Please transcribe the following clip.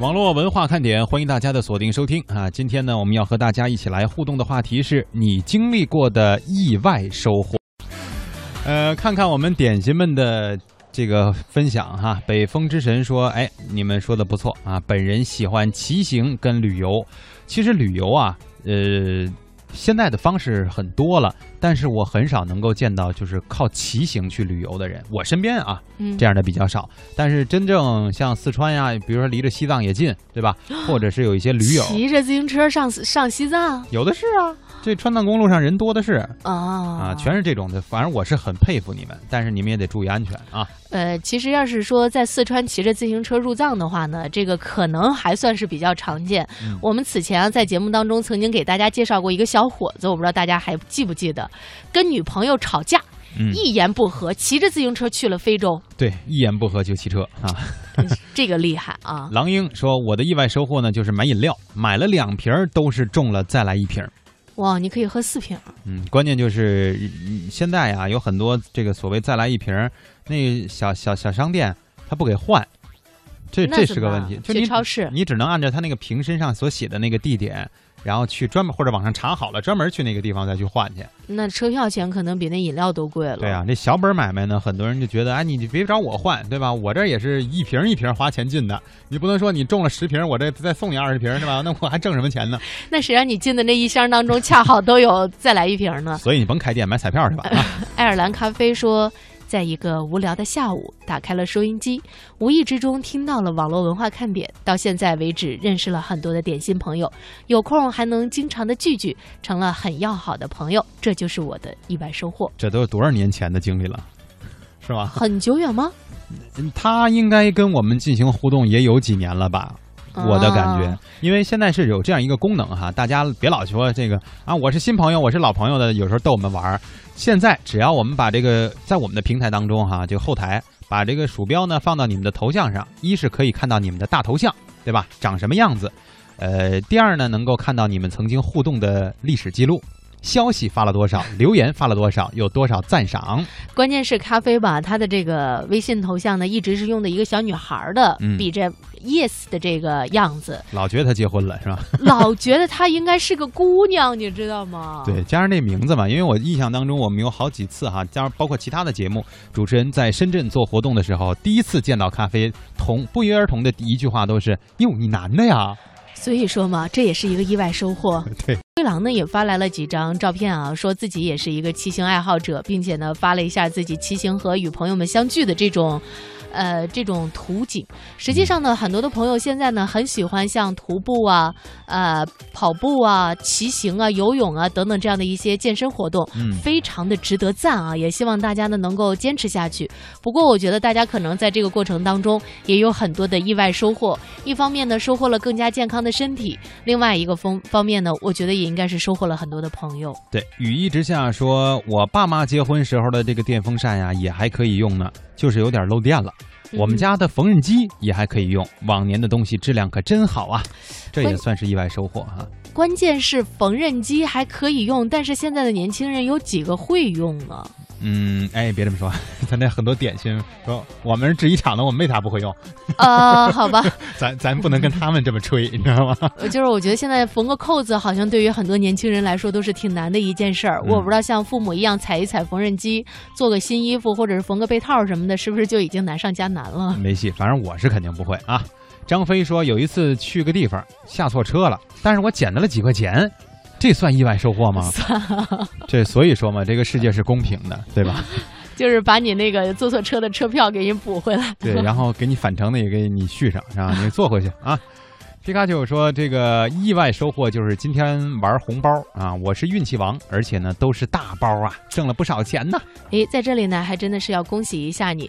网络文化看点，欢迎大家的锁定收听啊！今天呢，我们要和大家一起来互动的话题是你经历过的意外收获。呃，看看我们点心们的这个分享哈。北风之神说：“哎，你们说的不错啊，本人喜欢骑行跟旅游。其实旅游啊，呃。”现在的方式很多了，但是我很少能够见到就是靠骑行去旅游的人。我身边啊，这样的比较少。但是真正像四川呀，比如说离着西藏也近，对吧？或者是有一些驴友骑着自行车上上西藏，有的是啊。这川藏公路上人多的是啊啊，全是这种的。反正我是很佩服你们，但是你们也得注意安全啊。呃，其实要是说在四川骑着自行车入藏的话呢，这个可能还算是比较常见。我们此前啊在节目当中曾经给大家介绍过一个小伙子，我不知道大家还记不记得，跟女朋友吵架，一言不合骑着自行车去了非洲。对，一言不合就骑车啊，这个厉害啊。狼鹰说：“我的意外收获呢，就是买饮料，买了两瓶都是中了再来一瓶。”哇，你可以喝四瓶。嗯，关键就是现在呀，有很多这个所谓再来一瓶，那小小小商店他不给换，这这是个问题。就你超市，你只能按照他那个瓶身上所写的那个地点。然后去专门或者网上查好了，专门去那个地方再去换去。那车票钱可能比那饮料都贵了。对啊，那小本买卖呢，很多人就觉得，哎，你别找我换，对吧？我这也是一瓶一瓶花钱进的，你不能说你中了十瓶，我这再送你二十瓶，是吧？那我还挣什么钱呢？那谁让你进的那一箱当中恰好都有再来一瓶呢？所以你甭开店买彩票去吧。爱尔兰咖啡说。在一个无聊的下午，打开了收音机，无意之中听到了网络文化看点，到现在为止认识了很多的点心朋友，有空还能经常的聚聚，成了很要好的朋友，这就是我的意外收获。这都是多少年前的经历了，是吧？很久远吗？他应该跟我们进行互动也有几年了吧？我的感觉，因为现在是有这样一个功能哈，大家别老说这个啊，我是新朋友，我是老朋友的，有时候逗我们玩儿。现在只要我们把这个在我们的平台当中哈，就后台把这个鼠标呢放到你们的头像上，一是可以看到你们的大头像，对吧？长什么样子？呃，第二呢，能够看到你们曾经互动的历史记录。消息发了多少？留言发了多少？有多少赞赏？关键是咖啡吧，他的这个微信头像呢，一直是用的一个小女孩的，比着 yes 的这个样子。老觉得她结婚了是吧？老觉得她应该是个姑娘，你知道吗？对，加上那名字嘛，因为我印象当中，我们有好几次哈，加上包括其他的节目，主持人在深圳做活动的时候，第一次见到咖啡，同不约而同的第一句话都是：“哟，你男的呀？”所以说嘛，这也是一个意外收获。对。灰狼呢也发来了几张照片啊，说自己也是一个骑行爱好者，并且呢发了一下自己骑行和与朋友们相聚的这种。呃，这种图景，实际上呢，很多的朋友现在呢很喜欢像徒步啊、呃跑步啊、骑行啊、游泳啊等等这样的一些健身活动，嗯，非常的值得赞啊！也希望大家呢能够坚持下去。不过，我觉得大家可能在这个过程当中也有很多的意外收获。一方面呢，收获了更加健康的身体；另外一个方方面呢，我觉得也应该是收获了很多的朋友。对，雨一直下说，我爸妈结婚时候的这个电风扇呀，也还可以用呢。就是有点漏电了，我们家的缝纫机也还可以用，往年的东西质量可真好啊，这也算是意外收获哈。关键是缝纫机还可以用，但是现在的年轻人有几个会用呢？嗯，哎，别这么说，咱那很多点心说我们是制衣厂的，我们为啥不会用？啊，好吧，咱咱不能跟他们这么吹，你知道吗？就是我觉得现在缝个扣子，好像对于很多年轻人来说都是挺难的一件事儿。我不知道像父母一样踩一踩缝纫机，做个新衣服，或者是缝个被套什么的，是不是就已经难上加难了？没戏，反正我是肯定不会啊。张飞说有一次去个地方下错车了，但是我捡到了几块钱。这算意外收获吗？这所以说嘛，这个世界是公平的，对吧？就是把你那个坐错车的车票给你补回来，对，然后给你返程的也给你续上，是吧？你坐回去啊。皮卡丘说：“这个意外收获就是今天玩红包啊，我是运气王，而且呢都是大包啊，挣了不少钱呢。”诶，在这里呢，还真的是要恭喜一下你。